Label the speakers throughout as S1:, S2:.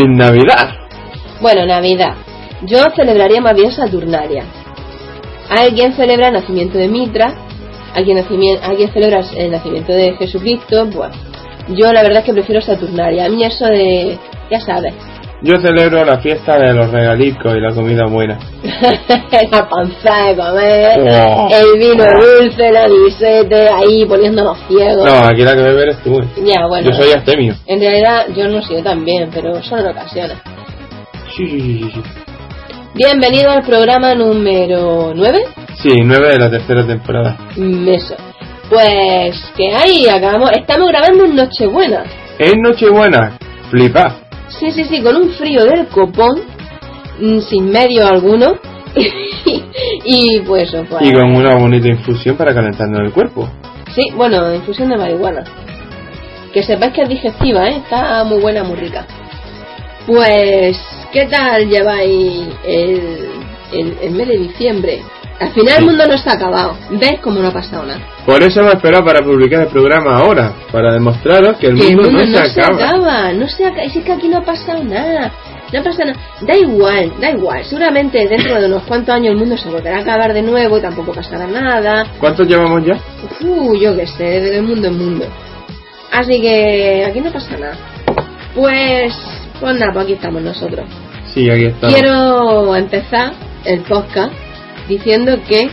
S1: En Navidad.
S2: Bueno, Navidad. Yo celebraría más bien Saturnalia. Hay quien celebra el nacimiento de Mitra, quien celebra el nacimiento de Jesucristo. Bueno, yo la verdad es que prefiero Saturnalia. A mí eso de. Ya sabes.
S1: Yo celebro la fiesta de los regalicos y la comida buena.
S2: la panza de comer,
S1: Oh.
S2: el vino dulce, la disete, ahí poniéndonos ciegos.
S1: No, aquí la que bebe eres tú.
S2: Ya, bueno.
S1: Yo soy astemio.
S2: En realidad yo no soy tan bien, pero solo en ocasiones.
S1: Sí, sí, sí, sí.
S2: Bienvenido al programa número 9.
S1: Sí, nueve de la tercera temporada.
S2: Eso. Pues que ahí acabamos. Estamos grabando en Nochebuena.
S1: Es Nochebuena. Flipa.
S2: Sí, sí, sí, con un frío del copón, mm, sin medio alguno. y pues pues.
S1: Y con una bonita infusión para calentarnos el cuerpo.
S2: Sí, bueno, infusión de marihuana. Que sepáis que es digestiva, ¿eh? Está muy buena, muy rica. Pues, ¿qué tal lleváis el, el, el mes de diciembre? Al final el mundo no está acabado. ¿Ves cómo no ha pasado nada?
S1: Por eso hemos esperado para publicar el programa ahora. Para demostraros que el
S2: que el
S1: mundo,
S2: mundo
S1: no, se acaba.
S2: acaba, no se acaba, es que aquí no ha pasado nada, no pasa nada, da igual, da igual, seguramente dentro de unos cuantos años el mundo se volverá a acabar de nuevo y tampoco pasará nada,
S1: ¿Cuántos llevamos ya?
S2: uh, yo qué sé, de mundo en mundo, así que aquí no pasa nada, pues, pues nada, pues aquí estamos nosotros.
S1: Sí, aquí estamos.
S2: Quiero empezar el podcast diciendo que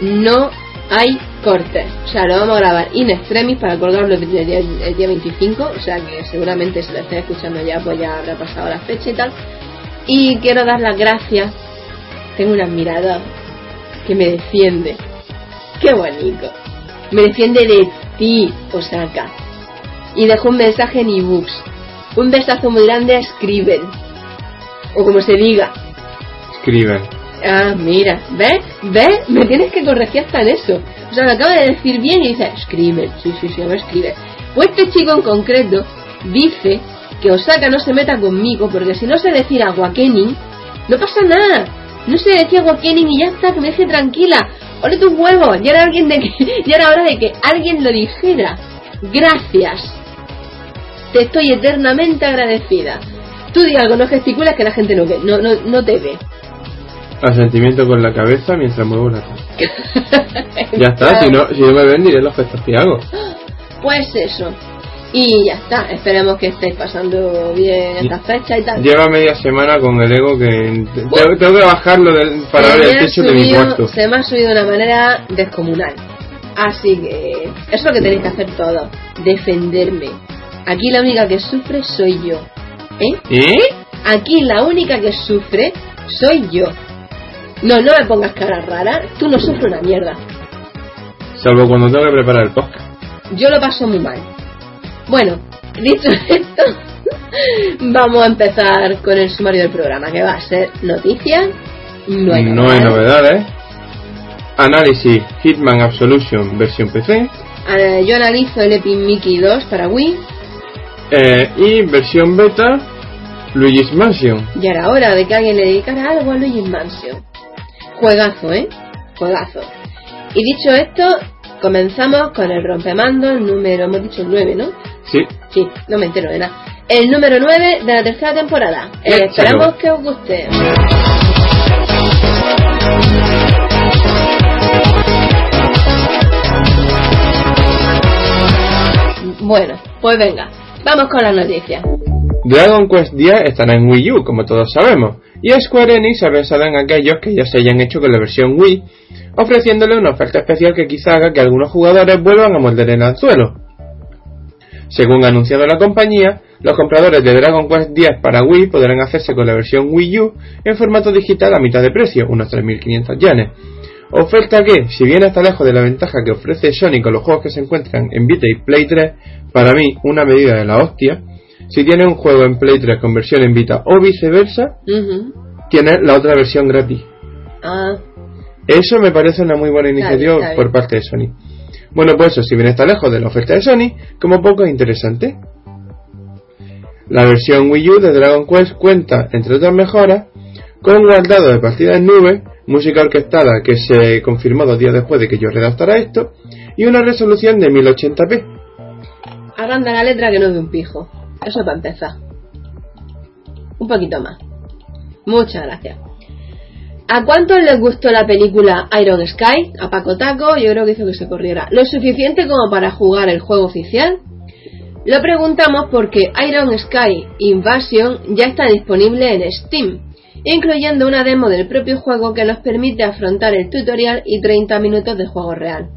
S2: no hay cortes. O sea, lo vamos a grabar in extremis para colgarlo el día, el día 25. O sea, que seguramente si lo estés escuchando ya, pues ya habrá pasado la fecha y tal. Y quiero dar las gracias. Tengo un admirador que me defiende. ¡Qué bonito! Me defiende de ti, Osaka. Y dejó un mensaje en ebooks. Un besazo muy grande a Scribble. O como se diga.
S1: Escriben.
S2: Ah, mira, ¿ves? ¿Ves? Me tienes que corregir hasta en eso. O sea, me acaba de decir bien y dice, escribe, sí, sí, sí, a ver, escribe. Pues este chico en concreto dice que Osaka no se meta conmigo porque si no sé decir aguakening, no pasa nada. No sé decir aguakening y ya está, que me deje tranquila. Ole tus huevos, ya era, alguien de que, ya era hora de que alguien lo dijera. Gracias. Te estoy eternamente agradecida. Tú di algo, no gesticulas que la gente no, ve, no, no, no te ve.
S1: Asentimiento con la cabeza mientras muevo la cabeza. Ya está, si no, si no me ven diré los gestos que hago.
S2: Pues eso. Y ya está. Esperemos que estéis pasando bien esta fecha y tal.
S1: Lleva media semana con el ego que tengo, tengo que bajarlo del, para
S2: Se
S1: ver el techo de mi
S2: subido-
S1: cuarto.
S2: Se me ha subido de una manera descomunal. Así que eso es lo que tenéis que hacer todos. Defenderme. Aquí la única que sufre soy yo. ¿Eh?
S1: ¿Eh?
S2: Aquí la única que sufre soy yo. No, no me pongas cara rara. Tú no sufres una mierda.
S1: Salvo cuando tengo que preparar el podcast.
S2: Yo lo paso muy mal. Bueno, dicho esto, vamos a empezar con el sumario del programa, que va a ser noticias. No hay,
S1: No hay
S2: novedades.
S1: novedades. Análisis Hitman Absolution versión PC.
S2: Eh, yo analizo el Epic Mickey 2 para Wii.
S1: eh, y versión beta Luigi's Mansion.
S2: Ya era hora de que alguien le dedicara algo a Luigi's Mansion. Juegazo, ¿eh? Juegazo. Y dicho esto, comenzamos con el rompemando, el número, hemos dicho el 9, ¿no?
S1: Sí.
S2: Sí, no me entero de nada. El número 9 de la tercera temporada. Eh, esperamos que os guste. Bueno, pues venga, vamos con las noticias.
S1: Dragon Quest 10 estará en Wii U, como todos sabemos, y Square Enix se basará en aquellos que ya se hayan hecho con la versión Wii, ofreciéndole una oferta especial que quizá haga que algunos jugadores vuelvan a morder el anzuelo. Según ha anunciado la compañía, los compradores de Dragon Quest 10 para Wii podrán hacerse con la versión Wii U en formato digital a mitad de precio, unos 3.500 yenes. Oferta que, si bien está lejos de la ventaja que ofrece Sony con los juegos que se encuentran en Vita y Play 3, para mí una medida de la hostia, si tiene un juego en Play 3 con versión en Vita o viceversa,
S2: Ujú.
S1: tiene la otra versión gratis.
S2: Ah,
S1: Eso me parece una muy buena iniciativa por parte de Sony. Bueno, pues eso, si bien está lejos de la oferta de Sony, como poco es interesante. La versión Wii U de Dragon Quest cuenta, entre otras mejoras, con un guardado de partida en nube, música orquestada que se confirmó dos días después de que yo redactara esto, y una resolución de 1080p.
S2: agranda la letra que no es de un pijo. Eso para empezar. Un poquito más. Muchas gracias. ¿A cuántos les gustó la película Iron Sky? A Paco Taco, yo creo que hizo que se corriera. ¿Lo suficiente como para jugar el juego oficial? Lo preguntamos porque Iron Sky Invasion ya está disponible en Steam, incluyendo una demo del propio juego que nos permite afrontar el tutorial y 30 minutos de juego real.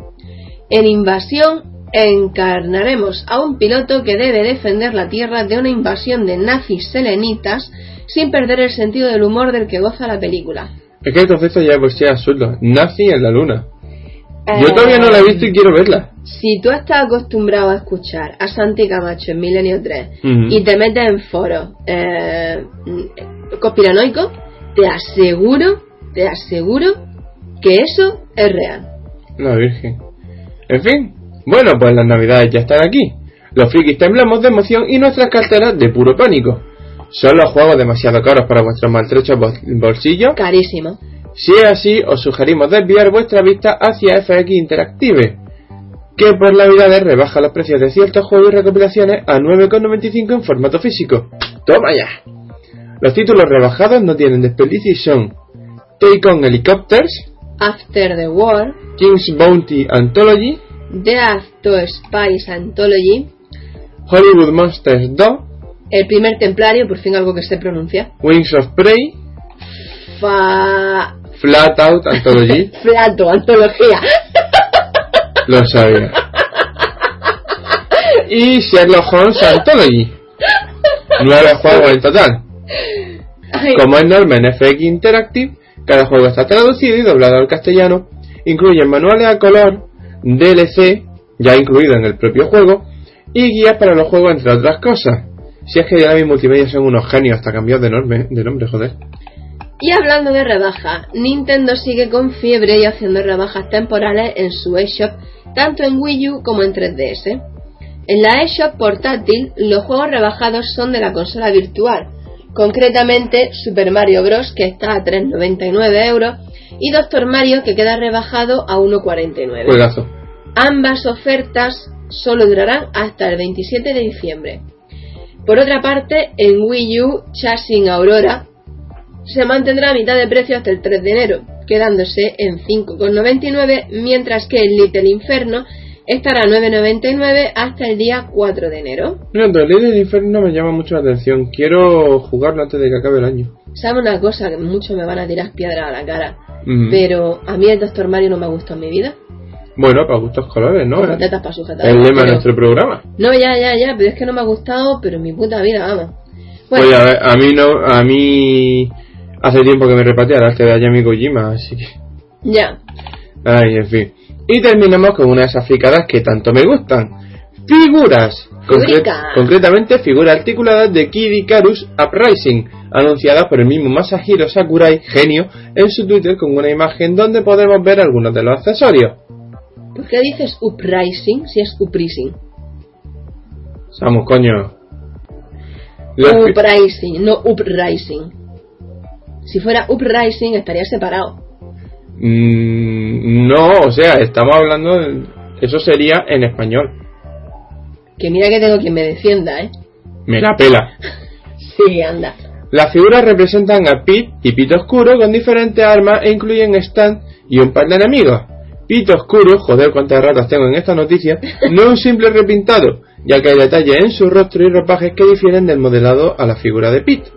S2: En Invasión encarnaremos a un piloto que debe defender la Tierra de una invasión de nazis selenitas sin perder el sentido del humor del que goza la película.
S1: Es que el concepto ya por sí es absurdo. Nazi en la luna. Yo todavía no la he visto y quiero verla.
S2: Si tú estás acostumbrado a escuchar a Santi Camacho en Milenio 3
S1: Ujú.
S2: y te metes en foros eh, conspiranoicos, te aseguro, te aseguro que eso es real.
S1: La Virgen. En fin. Bueno, pues las navidades ya están aquí. Los frikis temblamos de emoción y nuestras carteras de puro pánico. ¿Son los juegos demasiado caros para vuestros maltrechos bol- bolsillos?
S2: Carísimo.
S1: Si es así, os sugerimos desviar vuestra vista hacia FX Interactive, que por Navidades rebaja los precios de ciertos juegos y recopilaciones a 9,95 en formato físico. ¡Toma ya! Los títulos rebajados no tienen desperdicio y son Take On Helicopters,
S2: After the War,
S1: King's Bounty Anthology,
S2: Death to Spice Anthology,
S1: Hollywood Monsters 2,
S2: El primer templario, por fin algo que se pronuncia,
S1: Wings of Prey,
S2: Fa...
S1: Flat Out Anthology,
S2: Flato, antología.
S1: lo sabía, y Sherlock Holmes Anthology. Nueve juegos en total.
S2: Ay,
S1: Como es norma en FX Interactive, cada juego está traducido y doblado al castellano, incluyen manuales a color, DLC, ya incluido en el propio juego, y guías para los juegos, entre otras cosas. Si es que mis multimedia son unos genios hasta cambiar de nombre, de nombre, joder.
S2: Y hablando de rebaja, Nintendo sigue con fiebre y haciendo rebajas temporales en su eShop, tanto en Wii U como en 3DS. En la eShop portátil, los juegos rebajados son de la consola virtual, concretamente Super Mario Bros. que está a 3,99 euros y Doctor Mario que queda rebajado a 1,49.
S1: Juegazo.
S2: Ambas ofertas solo durarán hasta el 27 de diciembre. Por otra parte, en Wii U, Chasing Aurora se mantendrá a mitad de precio hasta el 3 de enero, quedándose en 5,99, mientras que el Little Inferno estará a 9,99 hasta el día 4 de enero.
S1: Mira, el del Inferno me llama mucho la atención. Quiero jugarlo antes de que acabe el año.
S2: ¿Sabe una cosa? Que muchos me van a tirar piedra a la cara, Pero a mí el Doctor Mario no me ha gustado en mi vida.
S1: Bueno, para gustos colores, ¿no?
S2: Como tetas para sujetar.
S1: El lema de nuestro programa.
S2: No, ya, ya, ya, pero es que no me ha gustado, pero en mi puta vida, vamos. Bueno,
S1: Oye, a, ver, a mí no, a mí hace tiempo que me repatea el arte de Ayami Kojima, así que...
S2: ya.
S1: Ay, en fin. Y terminamos con una de esas fricadas que tanto me gustan. Figuras. Concre- concretamente figuras articuladas de Kid Icarus Uprising, anunciadas por el mismo Masahiro Sakurai, genio, en su Twitter con una imagen donde podemos ver algunos de los accesorios.
S2: ¿Por qué dices uprising si es uprising?
S1: Vamos, coño.
S2: Uprising, no uprising. Si fuera uprising estaría separado.
S1: Mm, no, o sea, estamos hablando de... Eso sería en español.
S2: Que mira que tengo quien me defienda, ¿eh?
S1: Me la pela.
S2: Sí, anda.
S1: Las figuras representan a Pete y Pete Oscuro con diferentes armas e incluyen Stan y un par de enemigos. Pete Oscuro, joder cuántas ratas tengo en esta noticia, no es un simple repintado, ya que hay detalles en su rostro y ropajes que difieren del modelado a la figura de Pete.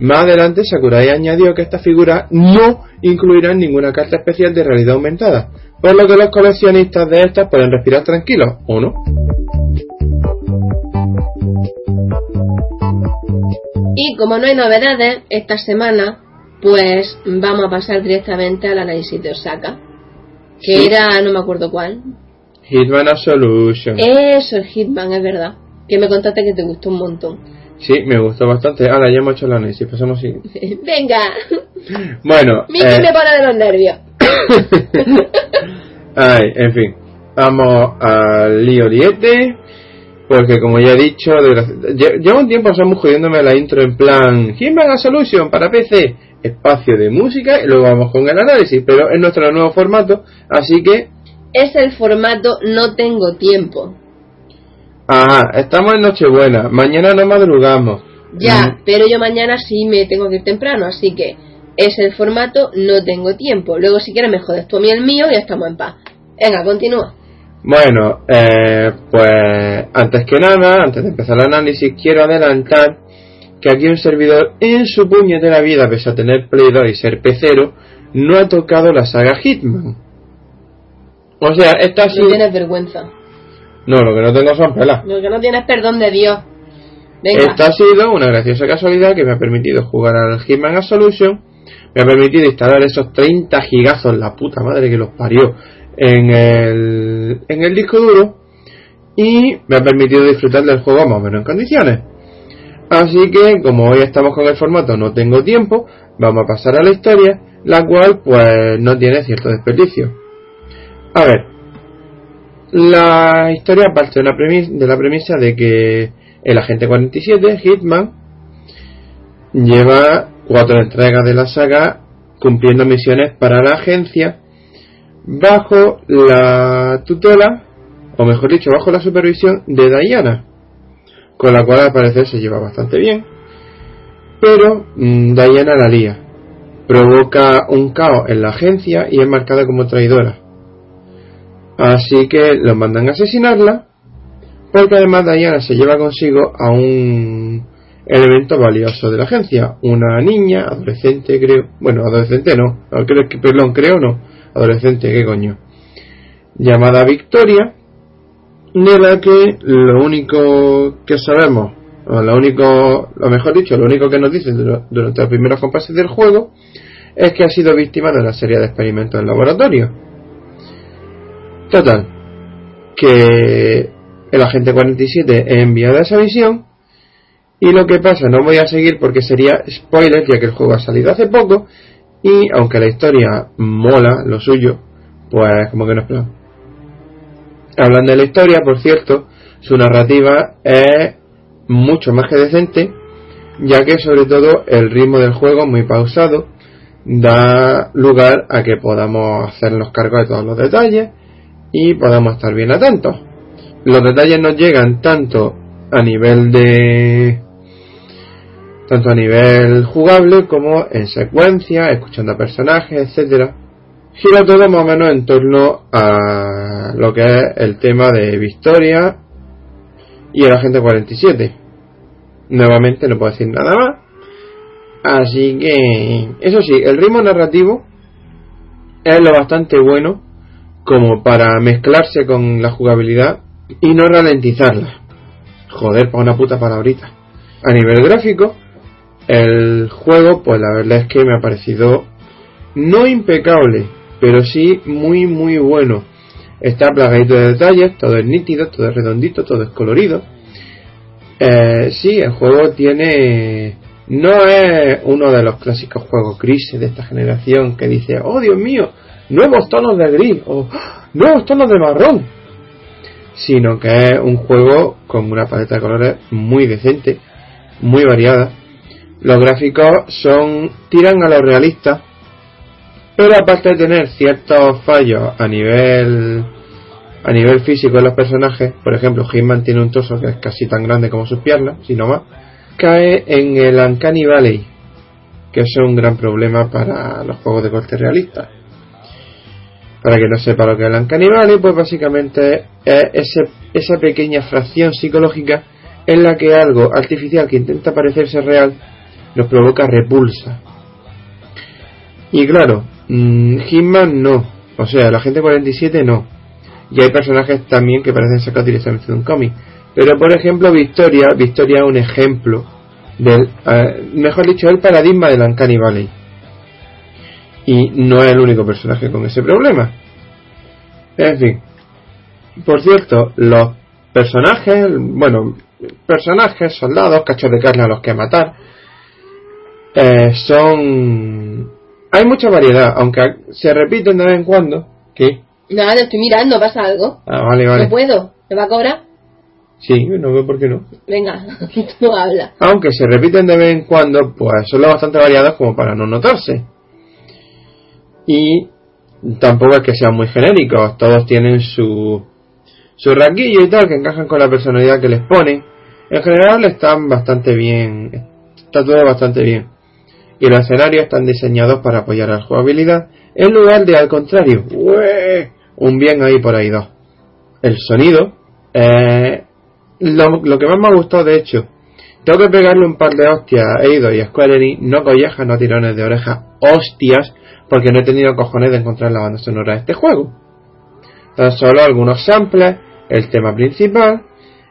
S1: Más adelante Sakurai añadió que estas figuras no incluirán ninguna carta especial de realidad aumentada, por lo que los coleccionistas de estas pueden respirar tranquilos, ¿o no?
S2: Y como no hay novedades esta semana, pues vamos a pasar directamente al análisis de Osaka. Que
S1: Sí.
S2: era, no me acuerdo cuál.
S1: Hitman Absolution.
S2: Eso, el Hitman, es verdad. Que me contaste que te gustó un montón.
S1: Sí, me gustó bastante. Ahora ya hemos hecho el análisis, pasamos sin...
S2: Venga,
S1: Bueno,
S2: Miki
S1: eh,
S2: me pone de los nervios.
S1: Ay, en fin. Vamos al lío liete. Porque como ya he dicho, lle- llevo un tiempo estamos jodiéndome la intro en plan Hitman a Solution para PC, espacio de música y luego vamos con el análisis, pero es nuestro nuevo formato, así que,
S2: Es el formato no tengo tiempo.
S1: ajá, estamos en Nochebuena, mañana no madrugamos,
S2: Ya,
S1: Mm.
S2: pero yo mañana sí me tengo que ir temprano, así que es el formato, no tengo tiempo. Luego, si quieres, me jodes tú a mí el mío y estamos en paz. Venga, continúa.
S1: Bueno, eh, pues antes que nada, antes de empezar el análisis, quiero adelantar que aquí un servidor en su puñetera vida, pese a tener Play 2 y ser pecero, no ha tocado la saga Hitman. O sea, esta.
S2: No tienes vergüenza.
S1: No, lo que no tengo son pelas.
S2: Lo que no tienes perdón de Dios. Venga.
S1: Esta ha sido una graciosa casualidad que me ha permitido jugar al Hitman Absolution, me ha permitido instalar esos 30 gigazos, la puta madre que los parió, en el, en el disco duro y me ha permitido disfrutar del juego más o menos en condiciones. Así que, como hoy estamos con el formato no tengo tiempo, vamos a pasar a la historia, la cual pues no tiene cierto desperdicio. A ver, la historia parte de, una premis- de la premisa de que el agente 47, Hitman, lleva cuatro entregas de la saga cumpliendo misiones para la agencia bajo la tutela, o mejor dicho, bajo la supervisión de Diana, con la cual al parecer se lleva bastante bien. Pero mm, Diana la lía, provoca un caos en la agencia y es marcada como traidora. Así que los mandan a asesinarla, porque además Diana se lleva consigo a un elemento valioso de la agencia, una niña, adolescente creo, bueno, adolescente no, creo perdón, creo no, adolescente, qué coño, llamada Victoria, de la que lo único que sabemos, o lo único, lo mejor dicho, lo único que nos dicen dura- durante los primeros compases del juego, es que ha sido víctima de una serie de experimentos en laboratorio. Total, que el agente 47 es enviado a esa misión y lo que pasa, no voy a seguir porque sería spoiler ya que el juego ha salido hace poco y aunque la historia mola lo suyo, pues como que no es plan. Hablando de la historia, por cierto, su narrativa es mucho más que decente, ya que sobre todo el ritmo del juego muy pausado da lugar a que podamos hacernos cargo de todos los detalles y podamos estar bien atentos. Los detalles nos llegan tanto a nivel de tanto a nivel jugable como en secuencia, escuchando a personajes, etcétera. Gira todo más o menos en torno a lo que es el tema de Victoria y el agente 47. Nuevamente no puedo decir nada más. Así que, eso sí, el ritmo narrativo es lo bastante bueno como para mezclarse con la jugabilidad y no ralentizarla. Joder, para una puta palabrita. A nivel gráfico, el juego, pues la verdad es que me ha parecido no impecable, pero sí muy muy bueno. Está plagadito de detalles, todo es nítido, todo es redondito, todo es colorido. Eh, sí, el juego tiene... No es uno de los clásicos juegos grises de esta generación que dice, oh Dios mío, nuevos tonos de gris o "Ah, nuevos tonos de marrón. Sino que es un juego con una paleta de colores muy decente, muy variada. Los gráficos son tiran a lo realista, pero aparte de tener ciertos fallos a nivel a nivel físico de los personajes, por ejemplo, Hitman tiene un torso que es casi tan grande como sus piernas, si no más, cae en el Uncanny Valley, que es un gran problema para los juegos de corte realista. Para que no sepa lo que es el Uncanny Valley, pues básicamente es ese- esa pequeña fracción psicológica en la que algo artificial que intenta parecerse real nos provoca repulsa. Y claro, mm, Hitman no, o sea, la gente 47 no. Y hay personajes también que parecen sacados directamente de un cómic. Pero por ejemplo, Victoria, Victoria es un ejemplo del, eh, mejor dicho, el paradigma del Uncanny Valley. Y no es el único personaje con ese problema. En fin. Por cierto, los personajes, bueno, personajes, soldados, cachos de carne a los que matar, eh, son... Hay mucha variedad, aunque se repiten de vez en cuando. ¿Qué?
S2: Nada, estoy mirando, pasa algo.
S1: Ah, vale, vale.
S2: No puedo. ¿Me va a cobrar?
S1: Sí, no veo por qué no.
S2: Venga, tú habla.
S1: Aunque se repiten de vez en cuando, pues son lo bastante variados como para no notarse. Y tampoco es que sean muy genéricos, todos tienen su, su raquillo y tal, que encajan con la personalidad que les ponen. En general están bastante bien, está todo bastante bien. Y los escenarios están diseñados para apoyar a la jugabilidad en lugar de al contrario. Un bien ahí por ahí dos. El sonido, eh, lo, lo, que más me ha gustado de hecho, tengo que pegarle un par de hostias a Eido y a Square Enix, no collejas, no tirones de oreja, hostias, porque no he tenido cojones de encontrar la banda sonora de este juego. Tan solo algunos samples, el tema principal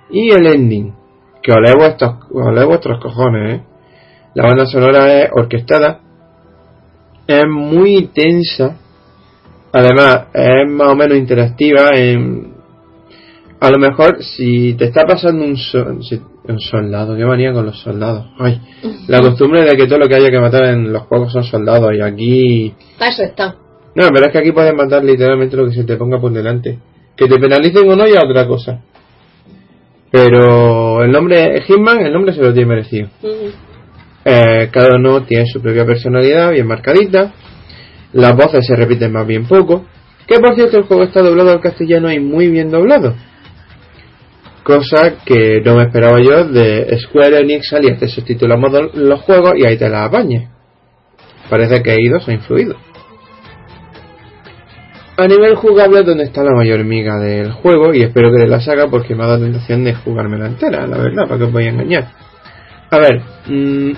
S1: y el ending. Que olé vuestros, olé vuestros cojones, ¿eh? La banda sonora es orquestada, es muy tensa, además es más o menos interactiva. En, a lo mejor si te está pasando un, un soldado, qué manía con los soldados. Ay, la costumbre de que todo lo que haya que matar en los juegos son soldados y aquí...
S2: Eso está.
S1: No, pero es que aquí puedes matar literalmente lo que se te ponga por delante. Que te penalicen o no ya otra cosa. Pero el nombre Hitman, el nombre se lo tiene merecido. Eh, cada uno tiene su propia personalidad bien marcadita. Las voces se repiten más bien poco. Que por cierto el juego está doblado al castellano y muy bien doblado. Cosa que no me esperaba yo de Square Enix salir te subtitulamos los juegos y ahí te la apañes. Parece que ido se ha influido. A nivel jugable donde está la mayor miga del juego y espero que la saga porque me ha dado la tentación de jugármela entera, la verdad, para que os voy a engañar. A ver, mmm,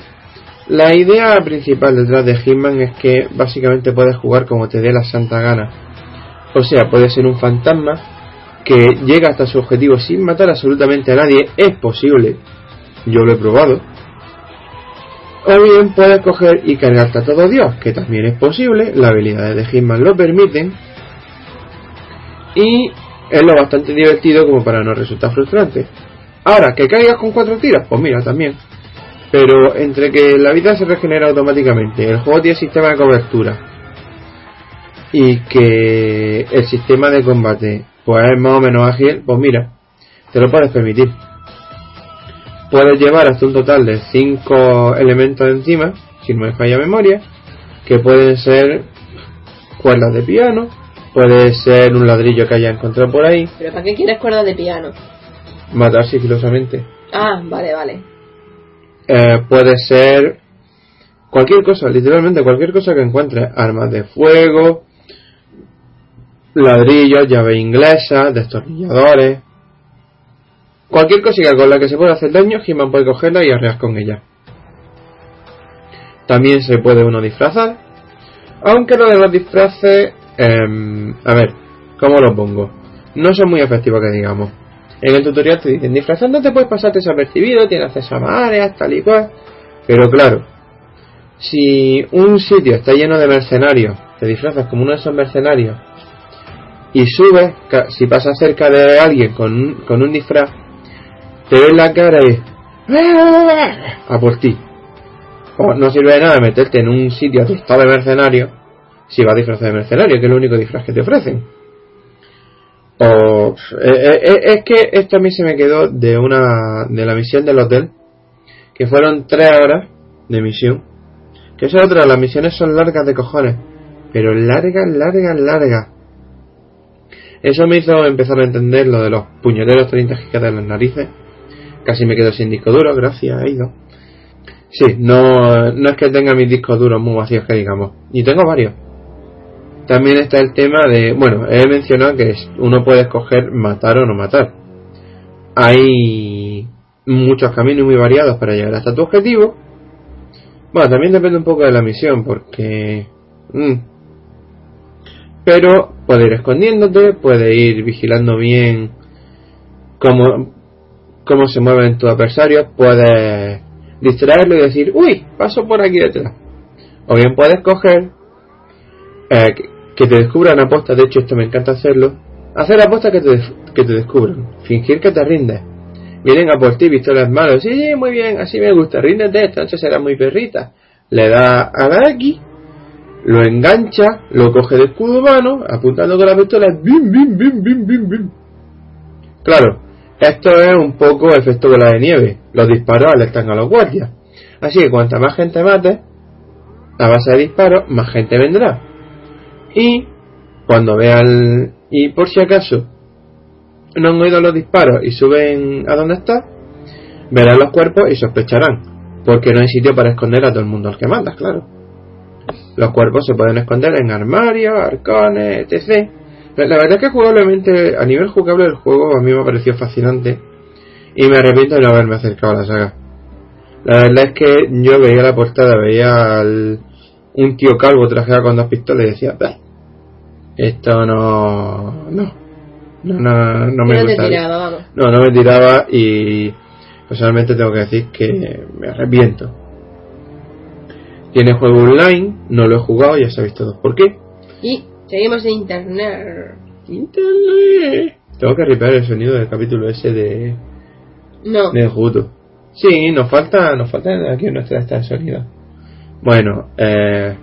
S1: la idea principal detrás de Hitman es que básicamente puedes jugar como te dé la santa gana. O sea, puedes ser un fantasma que llega hasta su objetivo sin matar absolutamente a nadie. Es posible. Yo lo he probado. O bien puedes coger y cargarte a todo Dios, que también es posible. Las habilidades de Hitman lo permiten. Y es lo bastante divertido como para no resultar frustrante. Ahora, que caigas con cuatro tiros, pues mira, también. Pero entre que la vida se regenera automáticamente, el juego tiene sistema de cobertura y que el sistema de combate pues es más o menos ágil, pues mira, te lo puedes permitir. Puedes llevar hasta un total de 5 elementos encima, si no me falla memoria, que pueden ser cuerdas de piano, puede ser un ladrillo que haya encontrado por ahí.
S2: ¿Pero para qué quieres cuerdas de piano?
S1: Matar sigilosamente.
S2: Ah, vale, vale.
S1: Eh, puede ser cualquier cosa, literalmente cualquier cosa que encuentres. Armas de fuego, ladrillos, llave inglesa, destornilladores. Cualquier cosita con la que se pueda hacer daño, He-Man puede cogerla y arrear con ella. También se puede uno disfrazar. Aunque lo de los disfraces, eh, a ver, ¿cómo lo pongo? No son muy efectivos que digamos. En el tutorial te dicen, disfrazando te puedes pasar desapercibido, tienes acceso a áreas, tal y cual. Pero claro, si un sitio está lleno de mercenarios, te disfrazas como uno de esos mercenarios y subes, si pasas cerca de alguien con con un disfraz, te ves la cara y a por ti. O no sirve de nada meterte en un sitio atestado de mercenarios si vas disfrazado de mercenario, que es el único disfraz que te ofrecen. O, eh, eh, es que esto a mí se me quedó de una de la misión del hotel, que fueron tres horas de misión. Que esa otra, las misiones son largas de cojones, pero largas, largas, largas. Eso me hizo empezar a entender lo de los puñeteros 30 gigas de las narices. Casi me quedo sin disco duro, gracias, he ido. Sí, no, no es que tenga mis discos duros muy vacíos que digamos, y tengo varios también está el tema de, bueno, he mencionado que uno puede escoger matar o no matar. Hay muchos caminos muy variados para llegar hasta tu objetivo. Bueno, también depende un poco de la misión, porque... Mm, pero puede ir escondiéndote, puede ir vigilando bien cómo, cómo se mueven tus adversarios, puedes distraerlo y decir, uy, paso por aquí detrás. O bien puedes coger eh, que te descubran aposta, de hecho esto me encanta hacerlo, hacer aposta que te, que te descubran, fingir que te rindes. Vienen a por ti, pistolas manos, sí, muy bien, así me gusta, ríndete, esta noche será muy perrita. Le da a la X, lo engancha, lo coge de escudo humano, apuntando con la pistola, bim, bim, bim, bim, bim, bim. Claro, esto es un poco efecto de la de nieve, los disparos alertan a los guardias. Así que cuanta más gente mate, a base de disparos, más gente vendrá y cuando vean y por si acaso no han oído los disparos y suben a donde está Verán los cuerpos y sospecharán, porque no hay sitio para esconder a todo el mundo al que mandas, claro. Los cuerpos se pueden esconder en armarios, arcones, etc. La verdad es que jugablemente, a nivel jugable el juego a mí me ha parecido fascinante y me arrepiento de no haberme acercado a la saga. La verdad es que yo veía la portada, veía al, un tío calvo trajeado con dos pistolas y decía, esto no, no, no, no, no me
S2: no
S1: No, no me tiraba y personalmente tengo que decir que me arrepiento. Tiene juego online, no lo he jugado, ya sabéis todos por qué.
S2: Y seguimos en internet.
S1: Internet. Tengo que ripear el sonido del capítulo ese de.
S2: No.
S1: De Juto. Sí, nos falta, nos falta aquí nuestra esta sonido. Bueno, eh.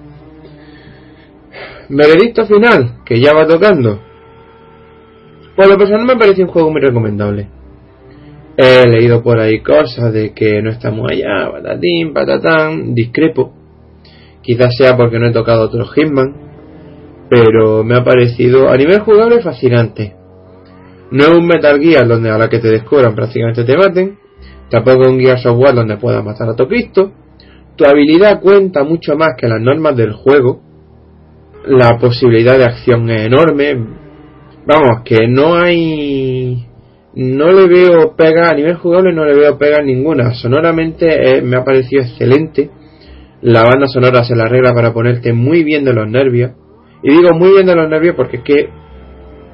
S1: Veredicto final, que ya va tocando. Por lo personal me parece un juego muy recomendable. He leído por ahí cosas de que no estamos allá, patatín, patatán, discrepo. Quizás sea porque no he tocado otro Hitman, pero me ha parecido a nivel jugable fascinante. No es un Metal Gear donde a la que te descubran prácticamente te maten, tampoco es un Gear Software donde puedas matar a tu Cristo. Tu habilidad cuenta mucho más que las normas del juego. La posibilidad de acción es enorme. Vamos, que no hay no le veo pega a nivel jugable no le veo pega ninguna sonoramente eh, me ha parecido excelente la banda sonora se la arregla para ponerte muy bien de los nervios. Y digo muy bien de los nervios porque es que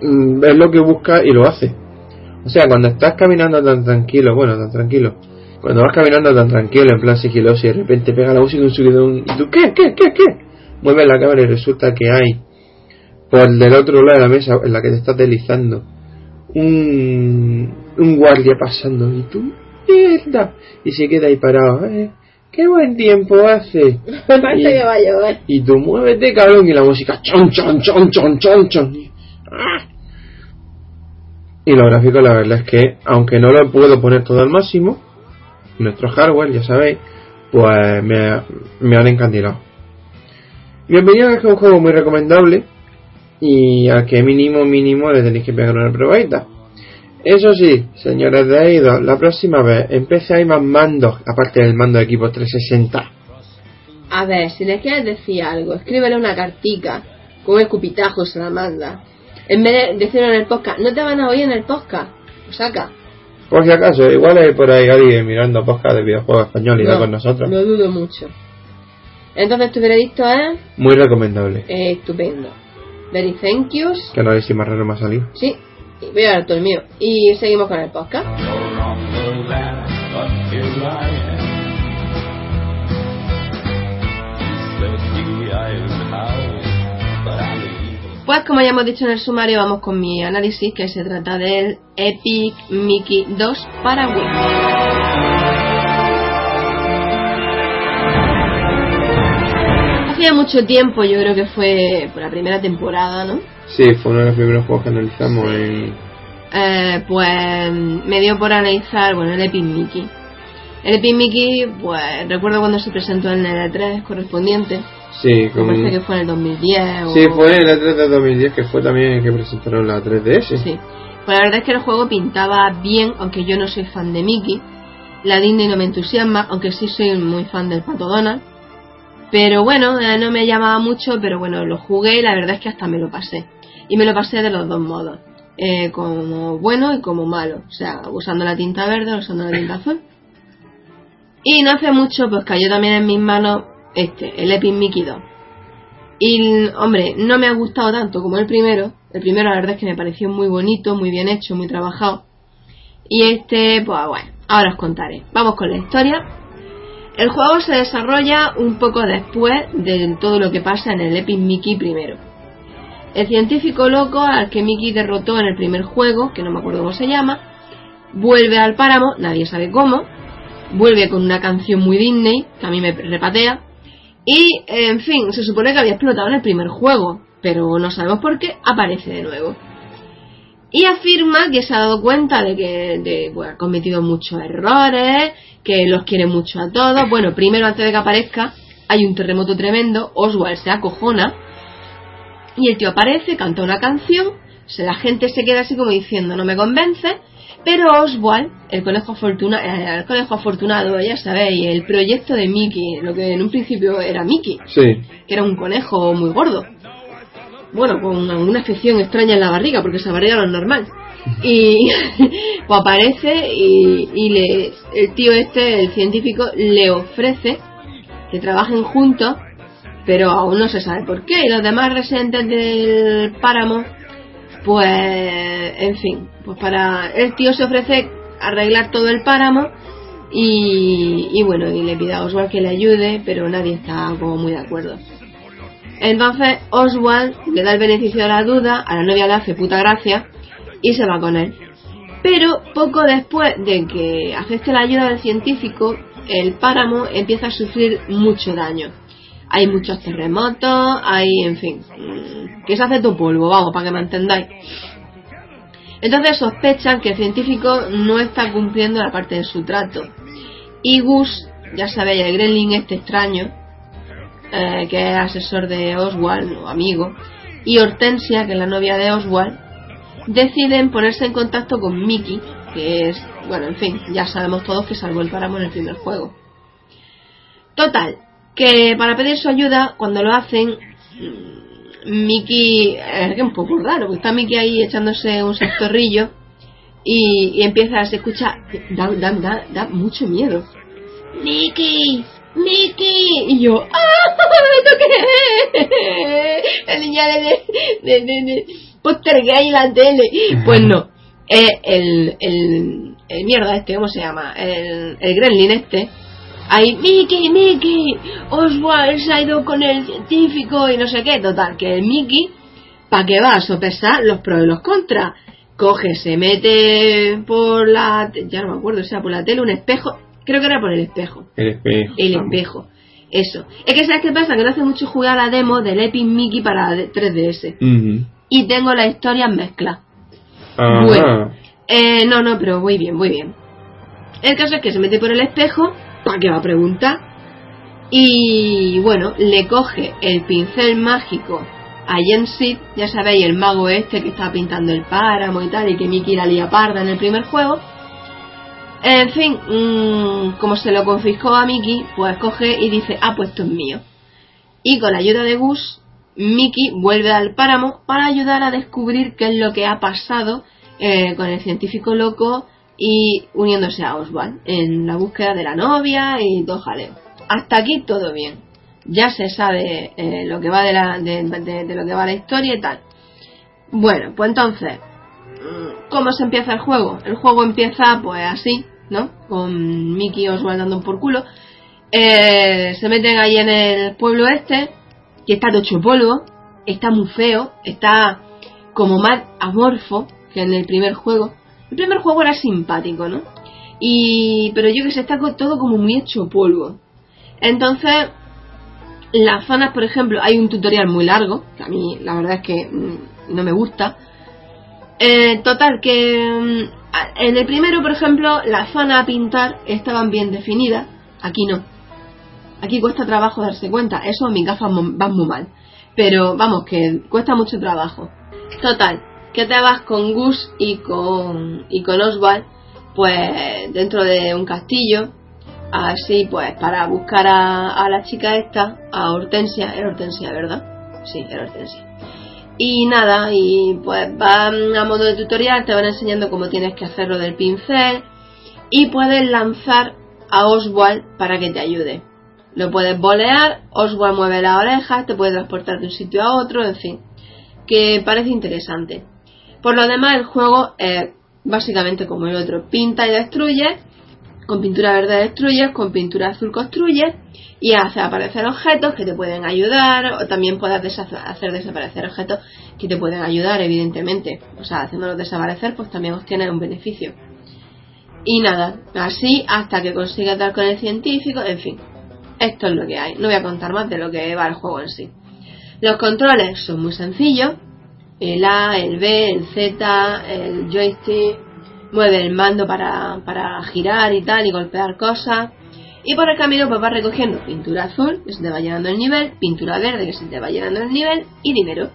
S1: mm, es lo que busca y lo hace. O sea, cuando estás caminando tan tranquilo, bueno, tan tranquilo, cuando vas caminando tan tranquilo, en plan sigiloso, y de repente pega la música y tú, ¿qué, qué, qué, qué? Mueves la cámara y resulta que hay, por del otro lado de la mesa en la que te estás deslizando, un, un guardia pasando, y tú, mierda, y se queda ahí parado, ¿eh? ¡Qué buen tiempo hace!
S2: Parece que va a llover.
S1: Y tú muévete, cabrón, y la música chon, chon, chon, chon, chon, chon. Y los gráficos, la verdad es que, aunque no lo puedo poner todo al máximo, nuestro hardware, ya sabéis, pues me, me han encandilado. Bienvenido es un juego muy recomendable y a que mínimo, mínimo le tenéis que pegar una probadita. Eso sí, señores de Aido, la próxima vez empecé hay más mandos, aparte del mando de equipo 360.
S2: A ver, si le quieres decir algo, escríbele una cartica con escupitajo se la manda. En vez de decirlo en el podcast, no te van a oír en el podcast, lo saca.
S1: Por si acaso, igual hay por ahí alguien mirando podcast de videojuegos español y da con nosotros.
S2: Lo dudo mucho. Entonces, tu veredicto es.
S1: Muy recomendable.
S2: estupendo. Very thank yous.
S1: Que si más raro más salir.
S2: Sí, voy a dar todo el mío. Y seguimos con el podcast. Pues como ya hemos dicho en el sumario, vamos con mi análisis que se trata del Epic Mickey 2 para Wii. Hacía mucho tiempo, yo creo que fue por la primera temporada, ¿no?
S1: Sí, fue uno de los primeros juegos que analizamos en...
S2: Eh, pues me dio por analizar, bueno, el Epic Mickey. El Epic Mickey, pues recuerdo cuando se presentó en el E3 correspondiente.
S1: Sí,
S2: como... parece que fue en el 2010.
S1: Sí, fue en el E3 de 2010 que fue también que presentaron la 3DS.
S2: Sí. Pues la verdad es que el juego pintaba bien, aunque yo no soy fan de Mickey. La Disney no me entusiasma, aunque sí soy muy fan del Pato Donald. Pero bueno, eh, no me llamaba mucho, pero bueno, lo jugué y la verdad es que hasta me lo pasé y me lo pasé de los dos modos, eh, como bueno y como malo, o sea, usando la tinta verde o usando la tinta azul. Y no hace mucho, pues cayó también en mis manos este, el Epic Mickey 2. Y, hombre, no me ha gustado tanto como el primero. El primero, la verdad es que me pareció muy bonito, muy bien hecho, muy trabajado. Y este, pues bueno, ahora os contaré. Vamos con la historia. El juego se desarrolla un poco después de todo lo que pasa en el Epic Mickey primero. El científico loco al que Mickey derrotó en el primer juego, que no me acuerdo cómo se llama, vuelve al páramo, nadie sabe cómo, vuelve con una canción muy Disney, que a mí me repatea, y, en fin, se supone que había explotado en el primer juego, pero no sabemos por qué, aparece de nuevo. Y afirma que se ha dado cuenta de que ha cometido muchos errores, que los quiere mucho a todos. Bueno, primero antes de que aparezca, hay un terremoto tremendo, Oswald se acojona, y el tío aparece, canta una canción, la gente se queda así como diciendo no me convence, Pero Oswald, el conejo, afortuna, eh, el conejo afortunado, ya sabéis, el proyecto de Mickey, lo que en un principio era Mickey,
S1: Sí.
S2: que era un conejo muy gordo. Bueno, con una afección extraña en la barriga, porque esa barriga no es normal. Y pues aparece y, y le, el tío este, el científico, le ofrece que trabajen juntos, pero aún no se sabe por qué. Y los demás residentes del páramo, pues, en fin, pues para el tío se ofrece arreglar todo el páramo y, y bueno, y le pide a Oswald que le ayude, pero nadie está como muy de acuerdo. Entonces Oswald le da el beneficio de la duda, a la novia le hace puta gracia y se va con él. Pero poco después de que acepte la ayuda del científico, el páramo empieza a sufrir mucho daño. Hay muchos terremotos, hay, en fin, mm, que se hace todo polvo, vamos, para que me entendáis. Entonces sospechan que el científico no está cumpliendo la parte de su trato. Y Gus, ya sabéis, el gremlin este extraño, eh, que es asesor de Oswald o amigo, y Hortensia, que es la novia de Oswald, deciden ponerse en contacto con Mickey, que es, bueno, en fin, ya sabemos todos que salvó el páramo en el primer juego. Total, que para pedir su ayuda, cuando lo hacen, mm, Mickey es que un poco raro, porque está Mickey ahí echándose un sectorrillo y, y empieza, se escucha, da, da, da, da mucho miedo. Mickey, Mickey, y yo, ¡ah! ¿Esto qué es? La niña de, de, de, de, hay en la tele. Pues no, eh, el, el, el mierda este, ¿cómo se llama? El, el gremlin este. Ahí, Mickey, Mickey, Oswald se ha ido con el científico y no sé qué. Total, que el Mickey, ¿para qué va a sopesar los pros y los contras? Coge, se mete por la, ya no me acuerdo, o sea, por la tele, un espejo, creo que era por el espejo.
S1: El espejo.
S2: El espejo. Eso. Es que ¿sabes qué pasa? Que no hace mucho jugar a la demo del Epic Mickey para 3DS.
S1: Ujú.
S2: Y tengo la historia en mezcla.
S1: Ajá.
S2: Bueno. Eh, no, no, pero muy bien, muy bien. El caso es que se mete por el espejo, ¿para qué va a preguntar? Y bueno, le coge el pincel mágico a Jensid, ya sabéis, el mago este que está pintando el páramo y tal, y que Mickey la lía parda en el primer juego. En fin, mm, como se lo confiscó a Mickey, pues coge y dice, ah, pues esto es mío. Y con la ayuda de Gus, Mickey vuelve al páramo para ayudar a descubrir qué es lo que ha pasado eh, con el científico loco y uniéndose a Oswald en la búsqueda de la novia y todo jaleo. Hasta aquí todo bien. Ya se sabe eh, lo que va de, la, de, lo que va la historia y tal. Bueno, pues entonces, ¿cómo se empieza el juego? El juego empieza pues así, ¿no? Con Mickey y Oswald dando por culo. Eh, se meten ahí en el pueblo este, que está hecho polvo, está muy feo, está como más amorfo que en el primer juego. El primer juego era simpático, ¿no? Y, pero yo que sé, está todo como muy hecho polvo. Entonces, las zonas, por ejemplo, hay un tutorial muy largo, que a mí la verdad es que mm, no me gusta. Eh, total, que mm, en el primero, por ejemplo, las zonas a pintar estaban bien definidas, aquí no. Aquí cuesta trabajo darse cuenta, eso mis gafas van muy mal. Pero vamos, que cuesta mucho trabajo. Total, que te vas con Gus y con, y con Oswald, pues dentro de un castillo, así pues para buscar a, a la chica esta, a Hortensia, era Hortensia, ¿verdad? Sí, era Hortensia. Y nada, y pues van a modo de tutorial, te van enseñando cómo tienes que hacerlo del pincel y puedes lanzar a Oswald para que te ayude. Lo puedes bolear, Oswald mueve las orejas, te puede transportar de un sitio a otro, en fin, que parece interesante. Por lo demás, el juego es básicamente como el otro, pinta y destruye, con pintura verde destruyes, con pintura azul construyes y hace aparecer objetos que te pueden ayudar o también puedes hacer desaparecer objetos que te pueden ayudar evidentemente. O sea haciéndolos desaparecer pues también obtienes un beneficio. Y nada así hasta que consigas dar con el científico en fin esto es lo que hay. No voy a contar más de lo que va el juego en sí. Los controles son muy sencillos. El A, el B, el Z, el joystick mueve el mando para, para girar y tal y golpear cosas. Y por el camino pues vas recogiendo pintura azul, que se te va llenando el nivel, pintura verde, que se te va llenando el nivel, y dinero.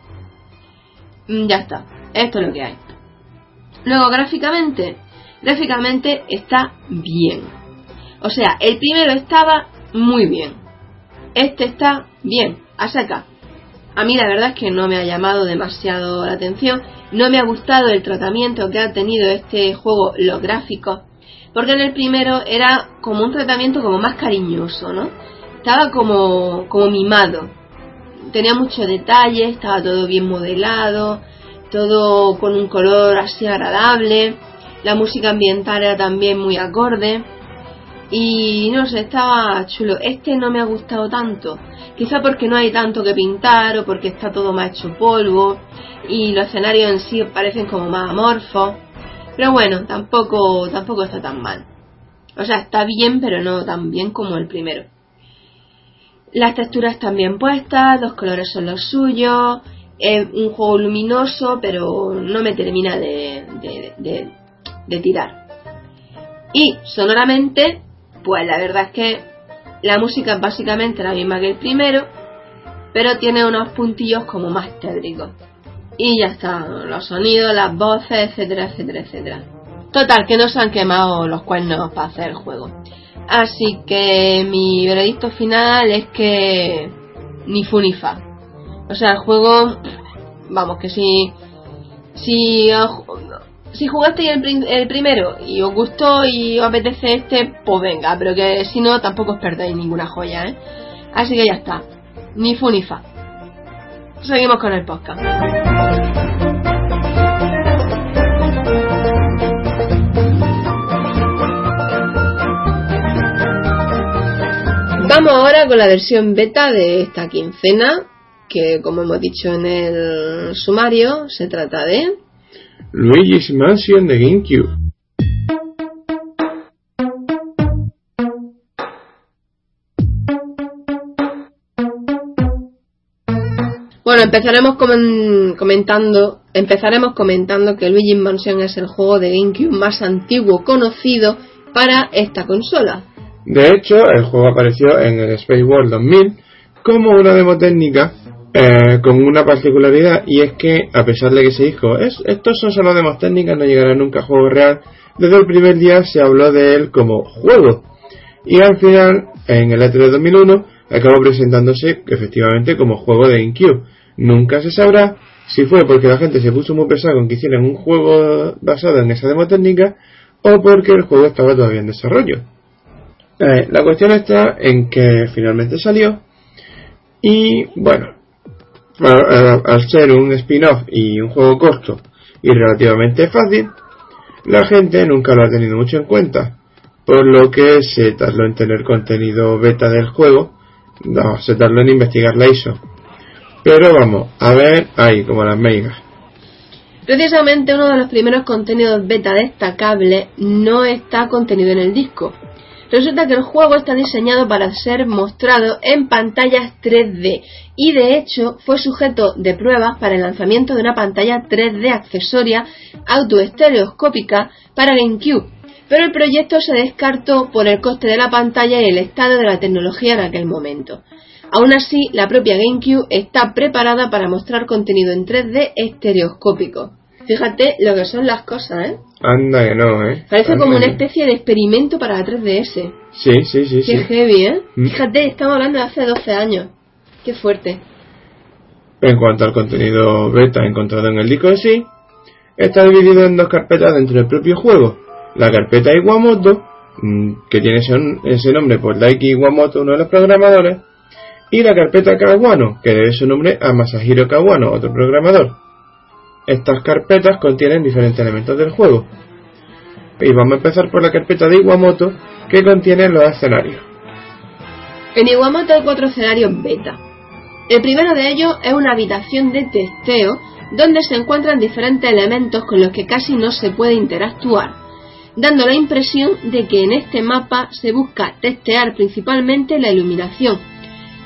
S2: Mm, Ya está, esto es lo que hay. Luego gráficamente, Gráficamente está bien. O sea, el primero estaba muy bien. Este está bien, a saca. A mí la verdad es que no me ha llamado demasiado la atención. No me ha gustado el tratamiento que ha tenido este juego, los gráficos. Porque en el primero era como un tratamiento como más cariñoso, ¿no? Estaba como, como mimado. Tenía mucho detalle, estaba todo bien modelado, todo con un color así agradable. La música ambiental era también muy acorde. Y no sé, estaba chulo. Este no me ha gustado tanto. Quizá porque no hay tanto que pintar o porque está todo más hecho polvo y los escenarios en sí parecen como más amorfos. Pero bueno, tampoco, tampoco está tan mal. O sea, está bien, pero no tan bien como el primero. Las texturas están bien puestas, los colores son los suyos, es un juego luminoso, pero no me termina de, de, de tirar. Y sonoramente pues la verdad es que la música es básicamente la misma que el primero, pero tiene unos puntillos como más tétricos. Y ya está, los sonidos, las voces, etcétera, etcétera, etcétera. Total, que no se han quemado los cuernos para hacer el juego. Así que mi veredicto final es que ni fu ni fa. O sea, el juego, vamos, que si, si si jugasteis el, primero y os gustó y os apetece este, pues venga, pero que si no, tampoco os perdéis ninguna joya, ¿eh? Así que ya está. Ni fu ni fa. Seguimos con el podcast. Vamos ahora con la versión beta de esta quincena, que como hemos dicho en el sumario, se trata de
S1: Luigi's Mansion de GameCube.
S2: Bueno, empezaremos comentando, empezaremos comentando que Luigi's Mansion es el juego de GameCube más antiguo conocido para esta consola.
S1: De hecho, el juego apareció en el Space World 2000 como una demo técnica eh, con una particularidad y es que a pesar de que se dijo es, estos son solo demos técnicas no llegará nunca a juego real desde el primer día se habló de él como juego. Y al final en el E3 2001 acabó presentándose efectivamente como juego de GameCube nunca se sabrá si fue porque la gente se puso muy pesada con que hicieran un juego basado en esa demo técnica o porque el juego estaba todavía en desarrollo. Eh, la cuestión está en que finalmente salió y bueno al ser un spin-off y un juego corto y relativamente fácil, la gente nunca lo ha tenido mucho en cuenta, por lo que se tardó en tener contenido beta del juego, no, se tardó en investigar la ISO. Pero vamos, a ver ahí como las megas.
S2: Precisamente uno de los primeros contenidos beta destacables no está contenido en el disco, Resulta que el juego está diseñado para ser mostrado en pantallas 3D y de hecho fue sujeto de pruebas para el lanzamiento de una pantalla 3D accesoria autoestereoscópica para GameCube, pero el proyecto se descartó por el coste de la pantalla y el estado de la tecnología en aquel momento. Aún así, la propia GameCube está preparada para mostrar contenido en 3D estereoscópico. Fíjate lo que son las cosas, ¿eh?
S1: Anda que no, ¿eh?
S2: Parece como una especie de experimento para la 3DS.
S1: Sí, sí, sí.
S2: Qué heavy, ¿eh? Mm. Fíjate, estamos hablando de hace 12 años. Qué fuerte.
S1: En cuanto al contenido beta encontrado en el disco de sí, está dividido en dos carpetas dentro del propio juego. La carpeta Iwamoto, mm, que tiene ese nombre por Daiki Iwamoto, uno de los programadores, y la carpeta Kawano, que debe su nombre a Masahiro Kawano, otro programador. Estas carpetas contienen diferentes elementos del juego. Y vamos a empezar por la carpeta de Iwamoto, que contiene los escenarios.
S2: En Iwamoto hay cuatro escenarios beta. El primero de ellos es una habitación de testeo donde se encuentran diferentes elementos con los que casi no se puede interactuar, dando la impresión de que en este mapa se busca testear principalmente la iluminación,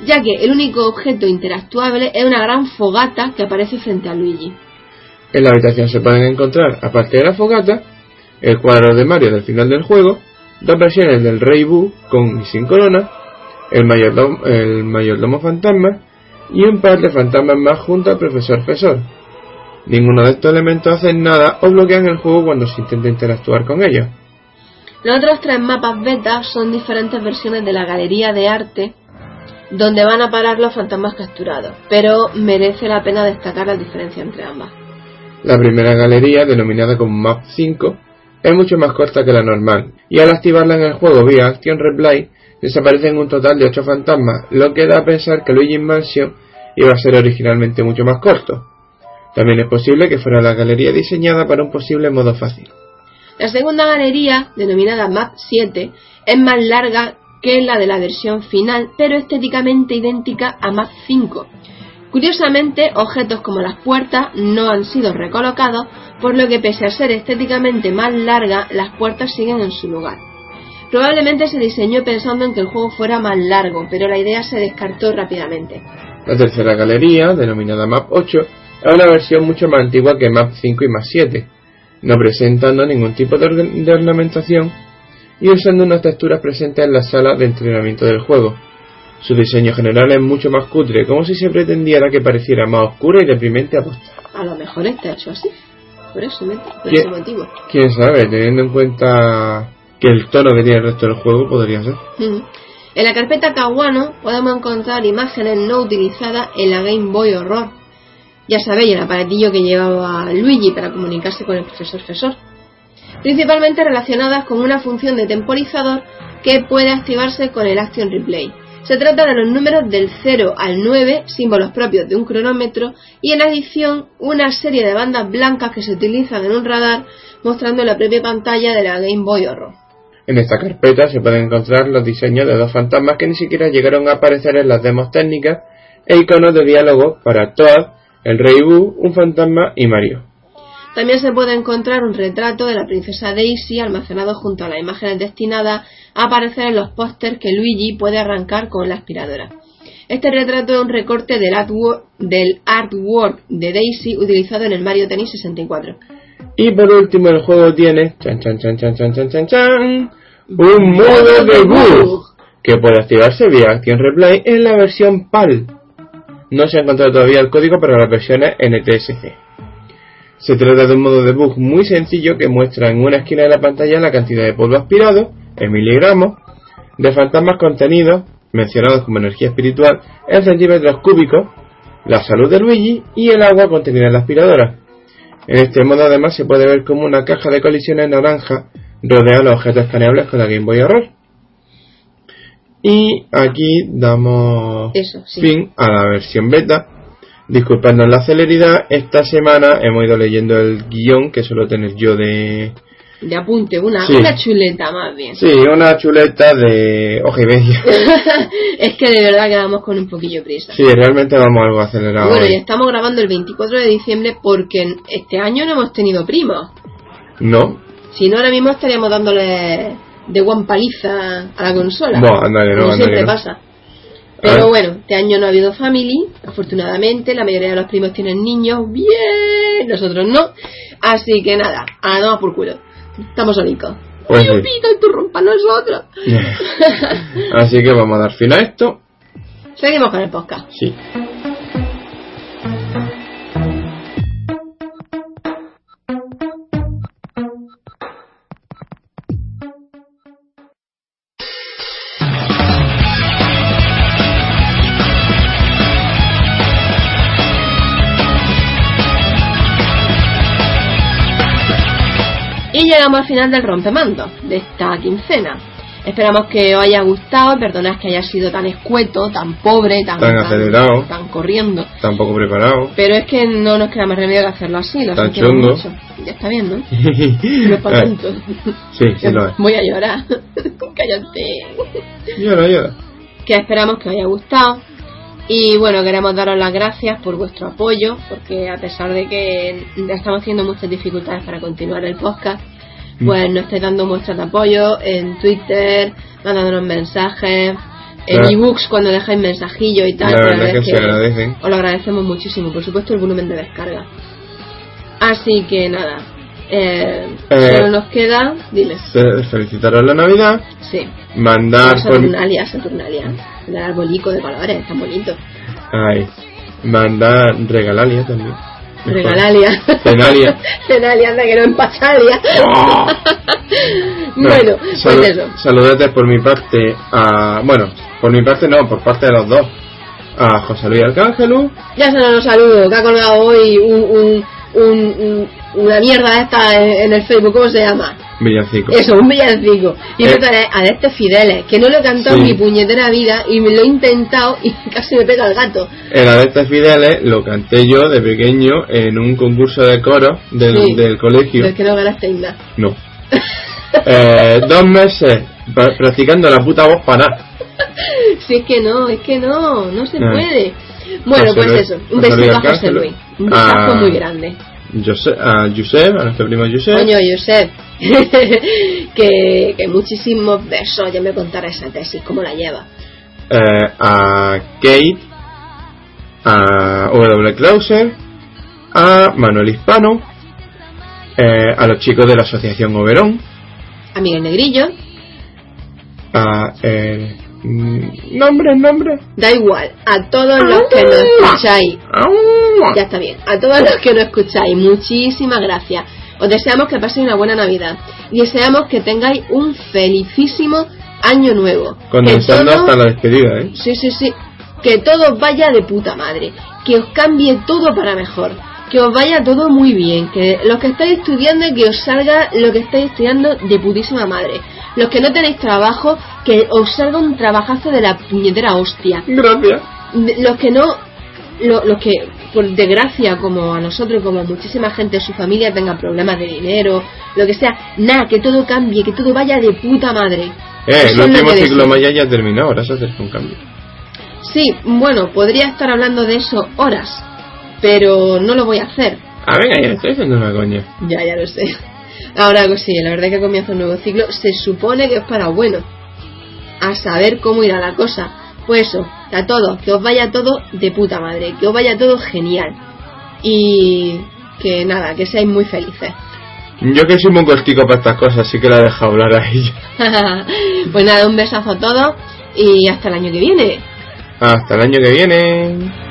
S2: ya que el único objeto interactuable es una gran fogata que aparece frente a Luigi.
S1: En la habitación se pueden encontrar, aparte de la fogata, el cuadro de Mario del final del juego, dos versiones del Rey Boo con y sin corona, el mayordomo, el mayordomo fantasma y un par de fantasmas más junto al profesor Fesor. Ninguno de estos elementos hacen nada o bloquean el juego cuando se intenta interactuar con ellos.
S2: Los otros tres mapas beta son diferentes versiones de la galería de arte donde van a parar los fantasmas capturados, pero merece la pena destacar la diferencia entre ambas.
S1: La primera galería, denominada como Map 5, es mucho más corta que la normal, y al activarla en el juego vía Action Replay, desaparecen un total de 8 fantasmas, lo que da a pensar que Luigi Mansion iba a ser originalmente mucho más corto. También es posible que fuera la galería diseñada para un posible modo fácil.
S2: La segunda galería, denominada Map 7, es más larga que la de la versión final, pero estéticamente idéntica a Map 5. Curiosamente, objetos como las puertas no han sido recolocados, por lo que pese a ser estéticamente más larga, las puertas siguen en su lugar. Probablemente se diseñó pensando en que el juego fuera más largo, pero la idea se descartó rápidamente.
S1: La tercera galería, denominada Map 8, es una versión mucho más antigua que Map 5 y Map 7, no presentando ningún tipo de, de ornamentación y usando unas texturas presentes en la sala de entrenamiento del juego. Su diseño general es mucho más cutre, como si se pretendiera que pareciera más oscura y deprimente a
S2: A lo mejor está hecho así, por eso, por ese motivo.
S1: Quién sabe, teniendo en cuenta que el tono que tiene el resto del juego podría ser.
S2: En la carpeta Kawano podemos encontrar imágenes no utilizadas en la Game Boy Horror, ya sabéis, el aparatillo que llevaba Luigi para comunicarse con el profesor Fesor. Principalmente relacionadas con una función de temporizador que puede activarse con el Action Replay. Se trata de los números del 0 al 9, símbolos propios de un cronómetro, y en adición una serie de bandas blancas que se utilizan en un radar mostrando la propia pantalla de la Game Boy Horror.
S1: En esta carpeta se pueden encontrar los diseños de dos fantasmas que ni siquiera llegaron a aparecer en las demos técnicas e iconos de diálogo para Toad el rey Boo, un fantasma y Mario.
S2: También se puede encontrar un retrato de la princesa Daisy almacenado junto a las imágenes destinadas a aparecer en los pósters que Luigi puede arrancar con la aspiradora. Este retrato es un recorte del artwork, de Daisy utilizado en el Mario Tennis 64.
S1: Y por último el juego tiene chan, chan, chan, un modo de bug que puede activarse vía Action Replay en la versión PAL no se ha encontrado todavía el código para las versiones NTSC. Se trata de un modo de bug muy sencillo que muestra en una esquina de la pantalla la cantidad de polvo aspirado, en miligramos, de fantasmas contenidos, mencionados como energía espiritual, en centímetros cúbicos, la salud de Luigi y el agua contenida en la aspiradora. En este modo además se puede ver como una caja de colisiones naranja rodea los objetos escaneables con la Game Boy Error. Y aquí damos fin a la versión beta. Disculpadnos la celeridad, esta semana hemos ido leyendo el guion que suelo tener yo de...
S2: De apunte, una, una chuleta más bien.
S1: Sí, una chuleta de media.
S2: es que de verdad quedamos con un poquillo prisa.
S1: Sí, realmente vamos algo acelerado.
S2: Bueno, y estamos grabando el 24 de diciembre porque este año no hemos tenido primos.
S1: No.
S2: Si no, ahora mismo estaríamos dándole de one paliza a la consola.
S1: No, andale, no,
S2: como siempre pasa. Pero bueno, este año no ha habido family, afortunadamente, la mayoría de los primos tienen niños, bien, nosotros no. Así que nada, a no por culo. Estamos solicos.
S1: Pues
S2: sí. y tú rompa nosotros.
S1: Así que vamos a dar fin a esto.
S2: Seguimos con el podcast.
S1: Sí.
S2: Llegamos al final del rompemando de esta quincena. Esperamos que os haya gustado, perdonad que haya sido tan escueto, tan pobre, tan,
S1: tan acelerado,
S2: tan, corriendo.
S1: Tan poco preparado.
S2: Pero es que no nos queda más remedio que hacerlo así, lo
S1: tan chungo.
S2: Mucho. Ya está bien, ¿no? no es para tanto.
S1: Sí, sí lo es.
S2: Voy a llorar. Cállate.
S1: Llora, llora.
S2: Que esperamos que os haya gustado. Y bueno, queremos daros las gracias por vuestro apoyo, porque a pesar de que estamos haciendo muchas dificultades para continuar el podcast, pues nos estáis dando muestras de apoyo en Twitter, mandándonos mensajes, en ebooks cuando dejáis mensajillo y tal.
S1: La verdad que, se agradecen.
S2: Os lo agradecemos muchísimo, por supuesto el volumen de descarga. Así que nada, eh, eh solo nos queda, dile.
S1: Felicitaros la Navidad.
S2: Sí.
S1: Mandar.
S2: Saturnalia, Saturnalia. El arbolico de colores, tan bonito.
S1: Ay. Mandar regalalia también.
S2: Regalalia.
S1: Cenalia.
S2: Cenalia, anda que no en Pasalia.
S1: Oh.
S2: bueno,
S1: Salu-
S2: pues eso.
S1: Saludetes por mi parte a. Bueno, por mi parte no, por parte de los dos. A José Luis Arcángelu.
S2: Ya se nos saludo, que ha colgado hoy un, un, un- un- una mierda esta en, el Facebook, ¿cómo se llama?
S1: Villancico.
S2: Eso, un villancico. Y
S1: Eh.
S2: a Adeptos Fideles, que no lo he cantado en mi puñetera vida y me lo he intentado y casi me pega el gato.
S1: El Adeptas Fideles lo canté yo de pequeño en un concurso de coro del,
S2: Sí.
S1: del colegio.
S2: Pero es que no ganaste nada.
S1: No. Eh, dos meses pra- practicando la puta voz para nada.
S2: Si es que no, es que no, no se
S1: Ah.
S2: puede. Bueno,
S1: José
S2: pues
S1: Luis-
S2: eso, un
S1: José
S2: besito a José. Luis. Un besazo
S1: Ah.
S2: muy grande.
S1: Jose- a Josep, a nuestro primo Josep.
S2: Coño, Josep, que, que muchísimos besos, ya me contará esa tesis, cómo la lleva.
S1: eh, a Kate, a W. Clauser, a Manuel Hispano, eh, a los chicos de la Asociación Oberón,
S2: A Miguel Negrillo,
S1: a... Eh, mm, nombre, nombre.
S2: da igual, a todos los que nos escucháis, ya está bien, a todos los que nos escucháis, muchísimas gracias. Os deseamos que paséis una buena Navidad y deseamos que tengáis un felicísimo año nuevo.
S1: Condensando hasta la despedida, ¿eh?
S2: Sí, sí, sí. Que todo vaya de puta madre. Que os cambie todo para mejor. Que os vaya todo muy bien. Que los que estáis estudiando, que os salga lo que estáis estudiando de putísima madre. Los que no tenéis trabajo, que os salga un trabajazo de la puñetera hostia.
S1: Gracias.
S2: Los que no, lo- los que por desgracia, como a nosotros, como a muchísima gente, su familia tenga problemas de dinero, lo que sea, nada, que todo cambie, que todo vaya de puta madre.
S1: Eh, el último ciclo. Maya ya terminado, ahora se hace un cambio.
S2: Sí, bueno, podría estar hablando de eso horas, pero no lo voy a hacer.
S1: Ah, venga, ya estoy haciendo una coña.
S2: Ya, ya lo sé. Ahora pues sí, la verdad es que comienza un nuevo ciclo. Se supone que es para bueno. A saber cómo irá la cosa. Pues eso, a todos, que os vaya todo de puta madre, que os vaya todo genial. Y que nada, que seáis muy felices.
S1: Yo que soy muy cortico para estas cosas, así que la he dejado hablar a ella.
S2: pues nada, un besazo a todos y hasta el año que viene.
S1: Hasta el año que viene.